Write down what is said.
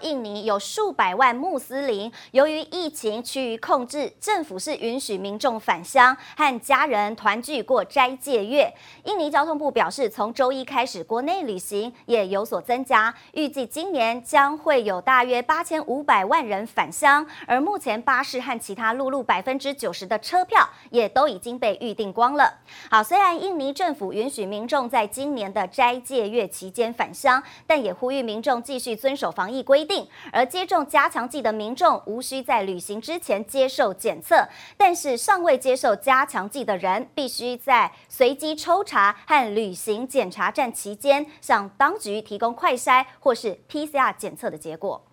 印尼有数百万穆斯林，由于疫情趋于控制，政府是允许民众返乡和家人团聚过斋戒月。印尼交通部表示，从周一开始，国内旅行也有所增加，预计今年将会有大约八千五百万人返乡。而目前巴士和其他陆路百分之九十的车票也都已经被预定光了。好，虽然印尼政府允许民众在今年的斋戒月期间返乡，但也呼吁民众继续遵守防疫规定。而接种加强剂的民众无需在旅行之前接受检测，但是尚未接受加强剂的人，必须在随机抽查和旅行检查站期间向当局提供快筛或是 PCR 检测的结果。